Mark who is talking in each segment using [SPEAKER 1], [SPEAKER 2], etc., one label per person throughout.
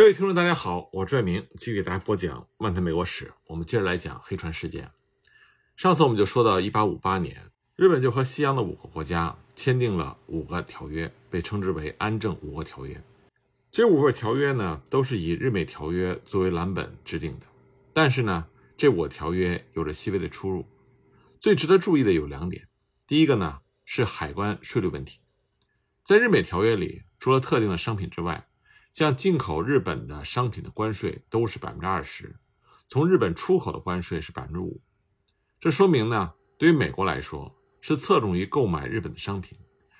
[SPEAKER 1] 各位听众，大家好，我是爱明，继续给大家播讲《漫谈美国史》。我们接着来讲黑船事件。上次我们就说到，一八五八年，日本就和西洋的五个国家签订了五个条约，被称之为安政五个条约。这五个条约呢，都是以日美条约作为蓝本制定的。但是呢，这五个条约有着细微的出入。最值得注意的有两点：第一个呢是海关税率问题，在日美条约里，除了特定的商品之外，像进口日本的商品的关税都是百分之二十，从日本出口的关税是百分之五。这说明呢，对于美国来说是侧重于购买日本的商品，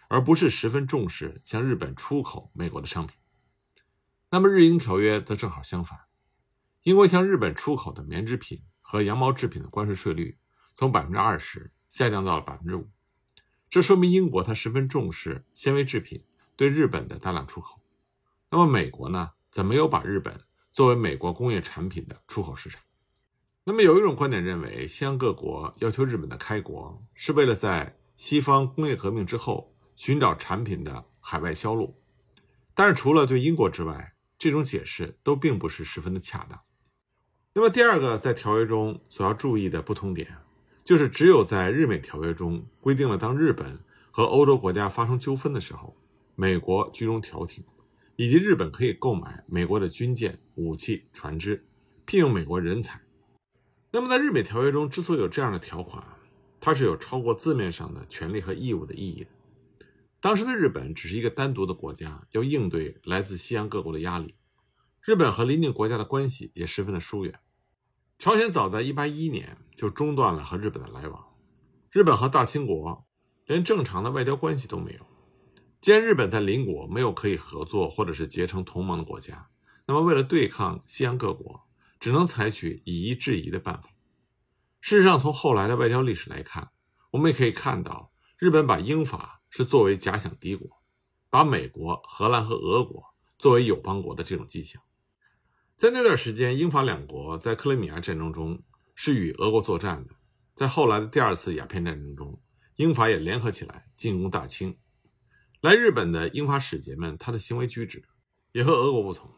[SPEAKER 1] 而不是十分重视向日本出口美国的商品。那么日英条约则正好相反，英国向日本出口的棉织品和羊毛制品的关税税率从百分之二十下降到了百分之五。这说明英国它十分重视纤维制品对日本的大量出口。那么美国呢，则没有把日本作为美国工业产品的出口市场。那么有一种观点认为，西洋各国要求日本的开国，是为了在西方工业革命之后寻找产品的海外销路。但是除了对英国之外，这种解释都并不是十分的恰当。那么第二个在条约中所要注意的不同点，就是只有在日美条约中规定了，当日本和欧洲国家发生纠纷的时候，美国居中调停。以及日本可以购买美国的军舰、武器、船只，聘用美国人才。那么，在日美条约中之所以有这样的条款，它是有超过字面上的权利和义务的意义的。当时的日本只是一个单独的国家，要应对来自西洋各国的压力。日本和邻近国家的关系也十分的疏远。朝鲜早在1811年就中断了和日本的来往，日本和大清国连正常的外交关系都没有。既然日本在邻国没有可以合作或者是结成同盟的国家，那么为了对抗西洋各国，只能采取以夷制夷的办法。事实上，从后来的外交历史来看，我们也可以看到，日本把英法是作为假想敌国，把美国、荷兰和俄国作为友邦国的这种迹象。在那段时间，英法两国在克里米亚战争中是与俄国作战的，在后来的第二次鸦片战争中，英法也联合起来进攻大清。来日本的英法使节们，他的行为举止也和俄国不同，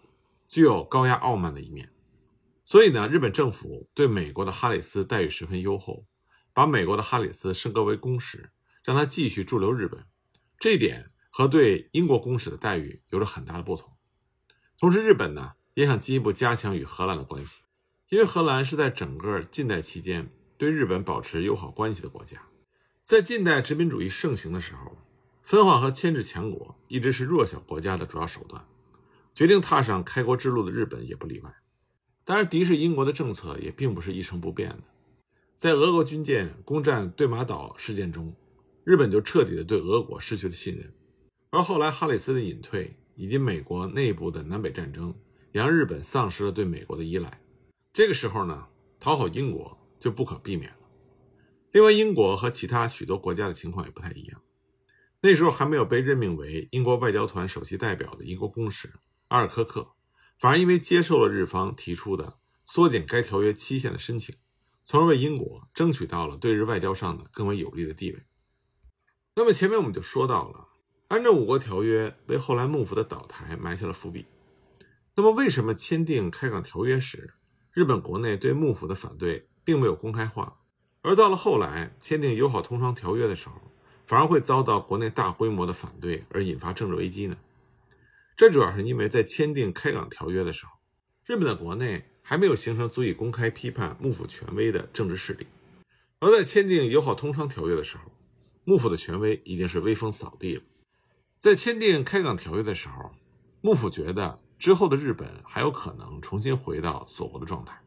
[SPEAKER 1] 具有高压傲慢的一面。所以呢，日本政府对美国的哈里斯待遇十分优厚，把美国的哈里斯升格为公使，让他继续驻留日本。这一点和对英国公使的待遇有着很大的不同。同时，日本呢也想进一步加强与荷兰的关系，因为荷兰是在整个近代期间对日本保持友好关系的国家。在近代殖民主义盛行的时候。分化和牵制强国一直是弱小国家的主要手段，决定踏上开国之路的日本也不例外。当然，敌视英国的政策也并不是一成不变的。在俄国军舰攻占对马岛事件中，日本就彻底的对俄国失去了信任。而后来哈里斯的隐退以及美国内部的南北战争，也让日本丧失了对美国的依赖。这个时候呢，讨好英国就不可避免了。另外，英国和其他许多国家的情况也不太一样。那时候还没有被任命为英国外交团首席代表的英国公使阿尔科克，反而因为接受了日方提出的缩减该条约期限的申请，从而为英国争取到了对日外交上的更为有利的地位。那么前面我们就说到了，安政五国条约为后来幕府的倒台埋下了伏笔。那么为什么签订开港条约时，日本国内对幕府的反对并没有公开化，而到了后来签订友好通商条约的时候？反而会遭到国内大规模的反对，而引发政治危机呢？这主要是因为在签订开港条约的时候，日本的国内还没有形成足以公开批判幕府权威的政治势力；而在签订友好通商条约的时候，幕府的权威已经是威风扫地了。在签订开港条约的时候，幕府觉得之后的日本还有可能重新回到锁国的状态。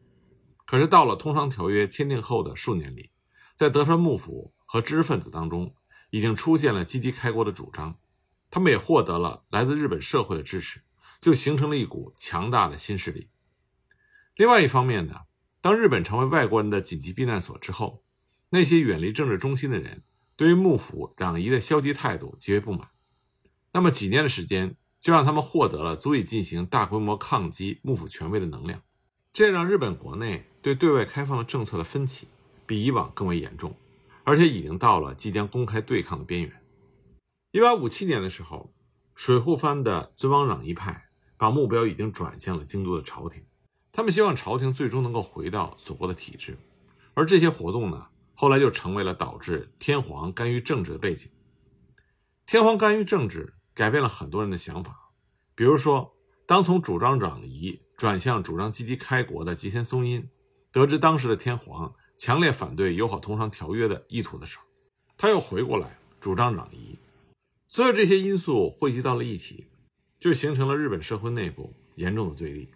[SPEAKER 1] 可是到了通商条约签订后的数年里，在德川幕府和知识分子当中，已经出现了积极开国的主张，他们也获得了来自日本社会的支持，就形成了一股强大的新势力。另外一方面呢，当日本成为外国人的紧急避难所之后，那些远离政治中心的人对于幕府攘夷的消极态度极为不满。那么几年的时间，就让他们获得了足以进行大规模抗击幕府权威的能量，这让日本国内对对外开放的政策的分歧比以往更为严重。而且已经到了即将公开对抗的边缘。一八五七年的时候，水户藩的尊王攘夷派把目标已经转向了京都的朝廷。他们希望朝廷最终能够回到祖国的体制，而这些活动呢，后来就成为了导致天皇干预政治的背景。天皇干预政治，改变了很多人的想法。比如说，当从主张攘夷转向主张积极开国的吉田松阴，得知当时的天皇强烈反对友好通商条约的意图的时候，他又回过来主张攘夷。所有这些因素汇集到了一起，就形成了日本社会内部严重的对立。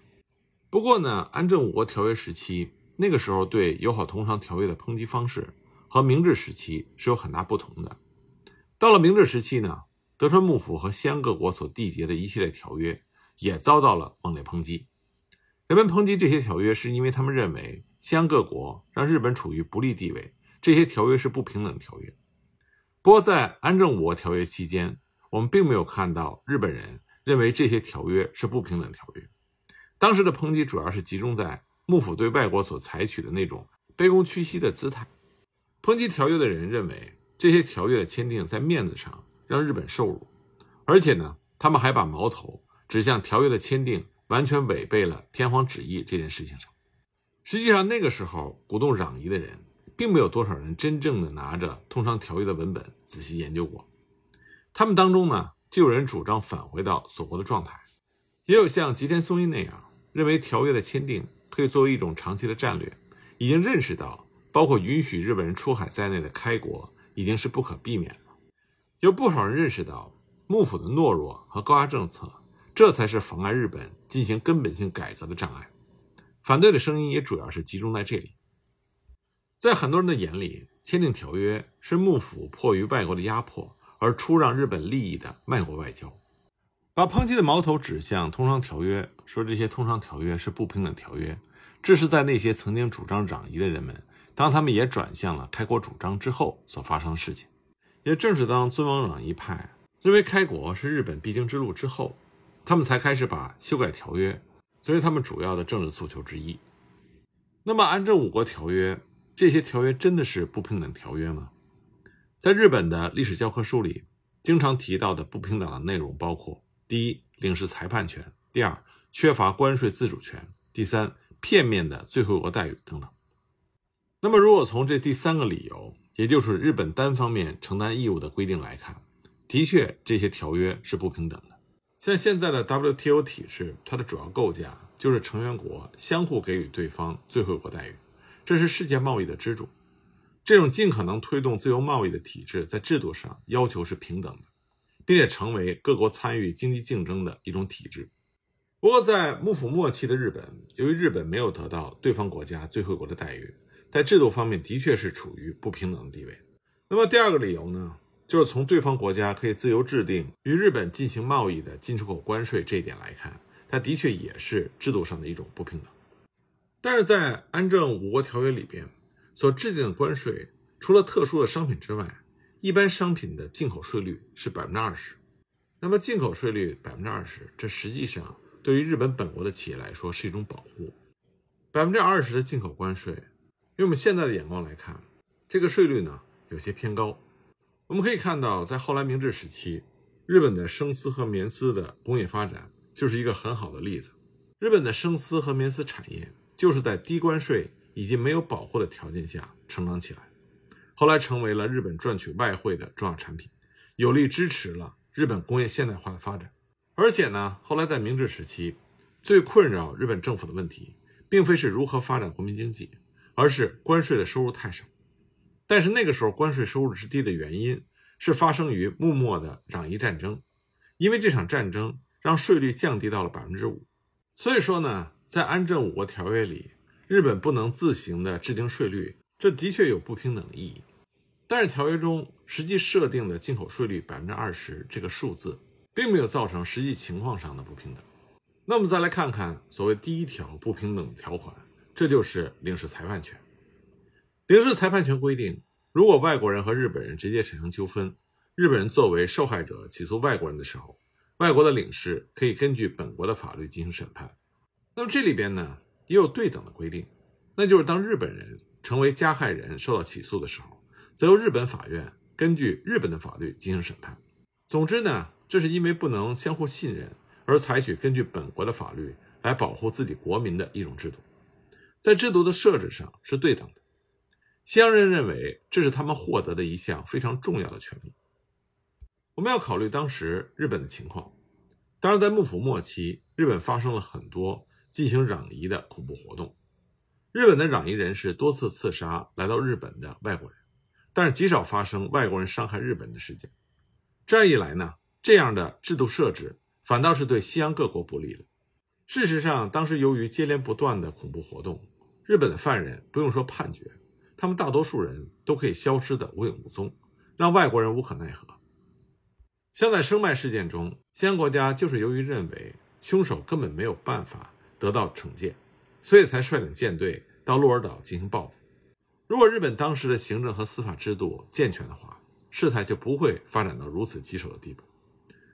[SPEAKER 1] 不过呢，安政五国条约时期，那个时候对友好通商条约的抨击方式和明治时期是有很大不同的。到了明治时期呢，德川幕府和西安各国所缔结的一系列条约也遭到了猛烈抨击。人们抨击这些条约，是因为他们认为西洋各国让日本处于不利地位，这些条约是不平等条约。不过，在安政五国条约期间，我们并没有看到日本人认为这些条约是不平等条约。当时的抨击主要是集中在幕府对外国所采取的那种卑躬屈膝的姿态。抨击条约的人认为，这些条约的签订在面子上让日本受辱，而且呢，他们还把矛头指向条约的签订完全违背了天皇旨意这件事情上。实际上，那个时候鼓动攘夷的人，并没有多少人真正的拿着通商条约的文本仔细研究过。他们当中呢，就有人主张返回到锁国的状态，也有像吉田松阴那样。认为条约的签订可以作为一种长期的战略，已经认识到包括允许日本人出海在内的开国已经是不可避免了。有不少人认识到幕府的懦弱和高压政策，这才是妨碍日本进行根本性改革的障碍。反对的声音也主要是集中在这里。在很多人的眼里，签订条约是幕府迫于外国的压迫而出让日本利益的卖国外交。把抨击的矛头指向通商条约，说这些通商条约是不平等条约，这是在那些曾经主张攘夷的人们，当他们也转向了开国主张之后所发生的事情。也正是当尊王攘夷派认为开国是日本必经之路之后，他们才开始把修改条约作为他们主要的政治诉求之一。那么，按这五国条约，这些条约真的是不平等条约吗？在日本的历史教科书里，经常提到的不平等的内容包括。第一，领事裁判权；第二，缺乏关税自主权；第三，片面的最惠国待遇等等。那么，如果从这第三个理由，也就是日本单方面承担义务的规定来看，的确这些条约是不平等的。像现在的 WTO 体制，它的主要构架就是成员国相互给予对方最惠国待遇，这是世界贸易的支柱。这种尽可能推动自由贸易的体制，在制度上要求是平等的。并且成为各国参与经济竞争的一种体制。不过，在幕府末期的日本，由于日本没有得到对方国家最惠国的待遇，在制度方面的确是处于不平等的地位。那么，第二个理由呢，就是从对方国家可以自由制定与日本进行贸易的进出口关税这一点来看，它的确也是制度上的一种不平等。但是在安政五国条约里边所制定的关税，除了特殊的商品之外，一般商品的进口税率是百分之二十，那么进口税率百分之二十，这实际上对于日本本国的企业来说是一种保护。百分之二十的进口关税，用我们现在的眼光来看，这个税率呢有些偏高。我们可以看到，在后来明治时期，日本的生丝和棉丝的工业发展就是一个很好的例子。日本的生丝和棉丝产业就是在低关税以及没有保护的条件下成长起来。后来成为了日本赚取外汇的重要产品，有力支持了日本工业现代化的发展。而且呢，后来在明治时期，最困扰日本政府的问题，并非是如何发展国民经济，而是关税的收入太少。但是那个时候关税收入之低的原因，是发生于幕末的攘夷战争，因为这场战争让税率降低到了百分之五。所以说呢，在安政五国条约里，日本不能自行的制定税率，这的确有不平等的意义。但是条约中实际设定的进口税率百分之二十这个数字，并没有造成实际情况上的不平等。那我们再来看看所谓第一条不平等条款，这就是领事裁判权。领事裁判权规定，如果外国人和日本人直接产生纠纷，日本人作为受害者起诉外国人的时候，外国的领事可以根据本国的法律进行审判。那么这里边呢也有对等的规定，那就是当日本人成为加害人受到起诉的时候。则由日本法院根据日本的法律进行审判。总之呢，这是因为不能相互信任而采取根据本国的法律来保护自己国民的一种制度，在制度的设置上是对等的。西洋人认为这是他们获得的一项非常重要的权利。我们要考虑当时日本的情况。当然，在幕府末期，日本发生了很多进行攘夷的恐怖活动。日本的攘夷人士多次刺杀来到日本的外国人，但是极少发生外国人伤害日本的事件。这样一来呢，这样的制度设置反倒是对西洋各国不利了。事实上，当时由于接连不断的恐怖活动，日本的犯人不用说判决，他们大多数人都可以消失的无影无踪，让外国人无可奈何。像在生麦事件中，西安国家就是由于认为凶手根本没有办法得到惩戒，所以才率领舰队到鹿儿岛进行报复。如果日本当时的行政和司法制度健全的话，事态就不会发展到如此棘手的地步。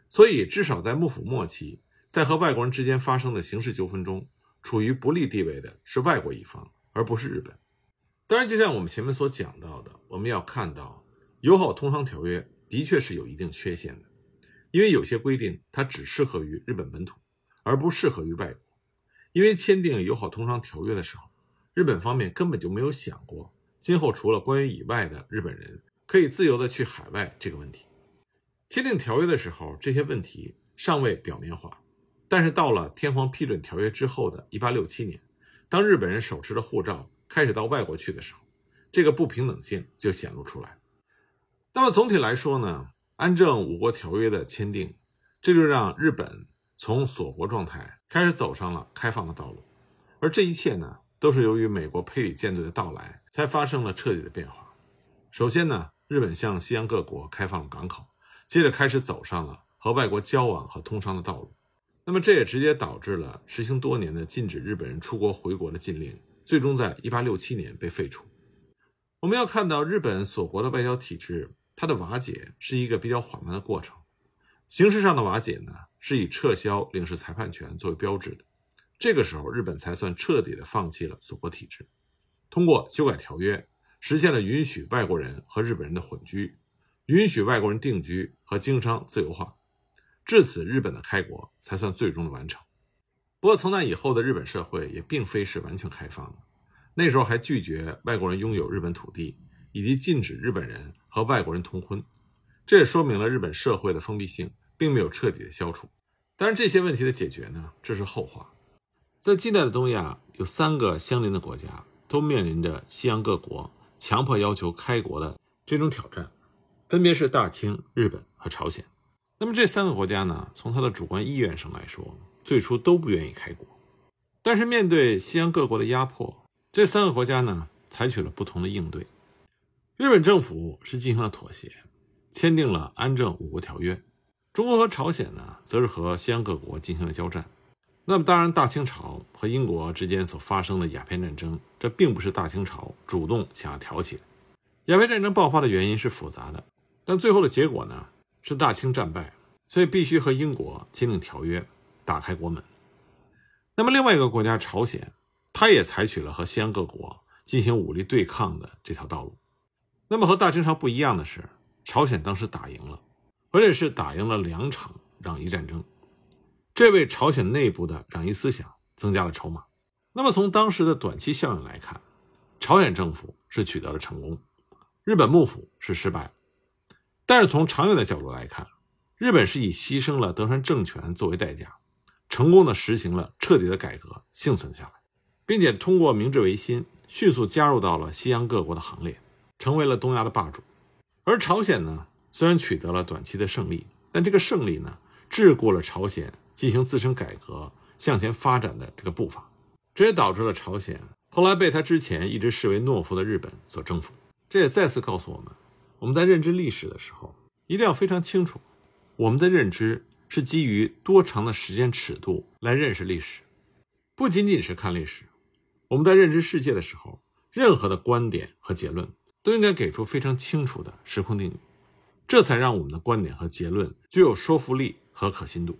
[SPEAKER 1] 所以，至少在幕府末期，在和外国人之间发生的刑事纠纷中，处于不利地位的是外国一方，而不是日本。当然，就像我们前面所讲到的，我们要看到友好通商条约。的确是有一定缺陷的，因为有些规定它只适合于日本本土，而不适合于外国。因为签订友好通商条约的时候，日本方面根本就没有想过今后除了关于以外的日本人可以自由的去海外这个问题。签订条约的时候，这些问题尚未表面化，但是到了天皇批准条约之后的1867年，当日本人手持的护照开始到外国去的时候，这个不平等性就显露出来。那么总体来说呢，安政五国条约的签订，这就让日本从锁国状态开始走上了开放的道路。而这一切呢，都是由于美国佩里舰队的到来才发生了彻底的变化。首先呢，日本向西洋各国开放了港口，接着开始走上了和外国交往和通商的道路。那么这也直接导致了实行多年的禁止日本人出国回国的禁令，最终在1867年被废除。我们要看到日本锁国的外交体制。它的瓦解是一个比较缓慢的过程，形式上的瓦解呢，是以撤销领事裁判权作为标志的。这个时候，日本才算彻底的放弃了锁国体制，通过修改条约，实现了允许外国人和日本人的混居，允许外国人定居和经商自由化。至此，日本的开国才算最终的完成。不过，从那以后的日本社会也并非是完全开放的，那时候还拒绝外国人拥有日本土地。以及禁止日本人和外国人通婚，这也说明了日本社会的封闭性并没有彻底的消除。当然，这些问题的解决呢，这是后话。在近代的东亚，有三个相邻的国家都面临着西洋各国强迫要求开国的这种挑战，分别是大清、日本和朝鲜。那么这三个国家呢，从他的主观意愿上来说，最初都不愿意开国。但是面对西洋各国的压迫，这三个国家呢，采取了不同的应对。日本政府是进行了妥协，签订了安政五国条约。中国和朝鲜呢，则是和西洋各国进行了交战。那么，当然，大清朝和英国之间所发生的鸦片战争，这并不是大清朝主动想要挑起的。鸦片战争爆发的原因是复杂的，但最后的结果呢，是大清战败，所以必须和英国签订条约，打开国门。那么，另外一个国家朝鲜，它也采取了和西安各国进行武力对抗的这条道路。那么和大清朝不一样的是，朝鲜当时打赢了，而且是打赢了两场攘夷战争，这为朝鲜内部的攘夷思想增加了筹码。那么从当时的短期效应来看，朝鲜政府是取得了成功，日本幕府是失败。但是从长远的角度来看，日本是以牺牲了德川政权作为代价，成功的实行了彻底的改革，幸存下来，并且通过明治维新，迅速加入到了西洋各国的行列。成为了东亚的霸主，而朝鲜呢，虽然取得了短期的胜利，但这个胜利呢，桎梏了朝鲜进行自身改革、向前发展的这个步伐，这也导致了朝鲜后来被他之前一直视为懦夫的日本所征服。这也再次告诉我们，我们在认知历史的时候，一定要非常清楚，我们的认知是基于多长的时间尺度来认识历史，不仅仅是看历史，我们在认知世界的时候，任何的观点和结论。都应该给出非常清楚的时空定语，这才让我们的观点和结论具有说服力和可信度。